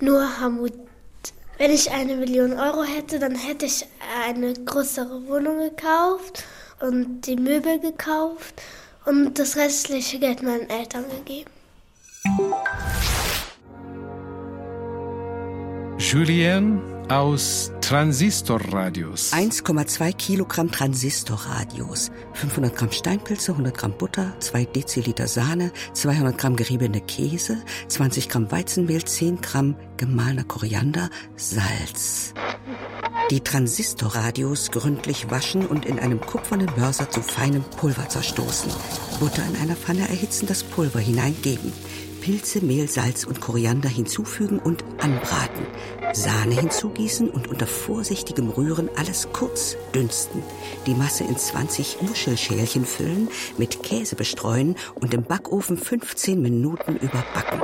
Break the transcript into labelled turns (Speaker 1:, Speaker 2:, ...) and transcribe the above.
Speaker 1: Nur Hamut. Wenn ich eine Million Euro hätte, dann hätte ich eine größere Wohnung gekauft und die Möbel gekauft und das restliche Geld meinen Eltern gegeben.
Speaker 2: Julien aus Transistorradios.
Speaker 3: 1,2 Kilogramm Transistorradios, 500 Gramm Steinpilze, 100 Gramm Butter, 2 Deziliter Sahne, 200 Gramm geriebene Käse, 20 Gramm Weizenmehl, 10 Gramm gemahlener Koriander, Salz. Die Transistorradios gründlich waschen und in einem kupfernen Mörser zu feinem Pulver zerstoßen. Butter in einer Pfanne erhitzen, das Pulver hineingeben. Pilze, Mehl, Salz und Koriander hinzufügen und anbraten. Sahne hinzugießen und unter vorsichtigem Rühren alles kurz dünsten. Die Masse in 20 Muschelschälchen füllen, mit Käse bestreuen und im Backofen 15 Minuten überbacken.